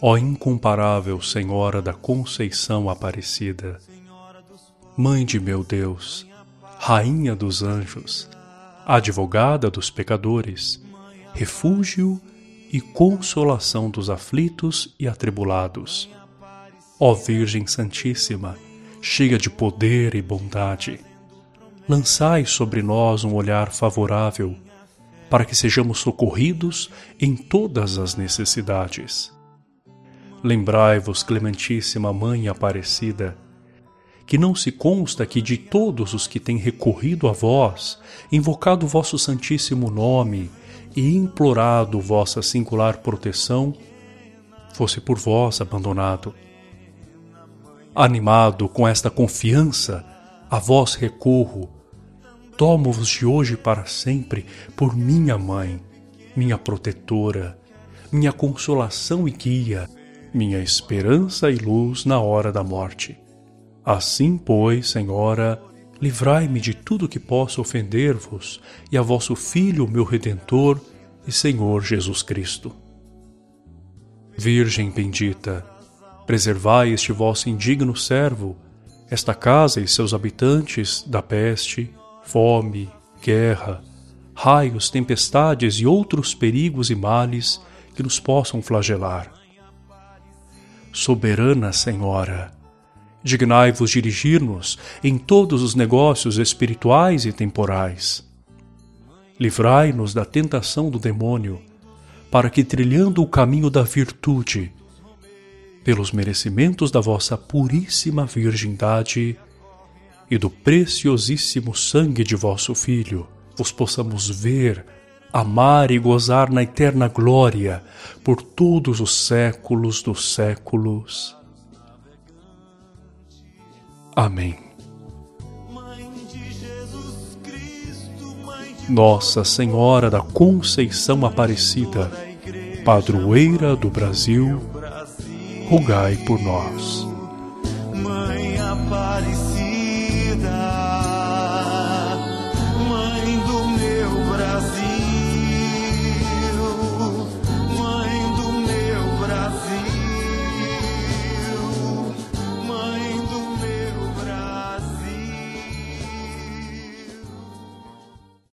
Ó incomparável Senhora da Conceição Aparecida, Mãe de meu Deus, Rainha dos anjos, Advogada dos pecadores, Refúgio e consolação dos aflitos e atribulados. Ó Virgem Santíssima, cheia de poder e bondade, lançai sobre nós um olhar favorável para que sejamos socorridos em todas as necessidades. Lembrai-vos, Clementíssima Mãe Aparecida, que não se consta que de todos os que têm recorrido a vós, invocado vosso santíssimo nome e implorado vossa singular proteção, fosse por vós abandonado. Animado com esta confiança, a vós recorro, tomo-vos de hoje para sempre por minha mãe, minha protetora, minha consolação e guia, minha esperança e luz na hora da morte. Assim, pois, Senhora, livrai-me de tudo que possa ofender-vos e a vosso Filho, meu Redentor e Senhor Jesus Cristo. Virgem bendita, preservai este vosso indigno servo, esta casa e seus habitantes da peste, fome, guerra, raios, tempestades e outros perigos e males que nos possam flagelar. Soberana Senhora, dignai-vos dirigir-nos em todos os negócios espirituais e temporais. Livrai-nos da tentação do demônio, para que, trilhando o caminho da virtude, pelos merecimentos da vossa puríssima virgindade, e do preciosíssimo sangue de vosso Filho, vos possamos ver, amar e gozar na eterna glória por todos os séculos dos séculos. Amém. Nossa Senhora da Conceição Aparecida, padroeira do Brasil, rogai por nós. Mãe Aparecida,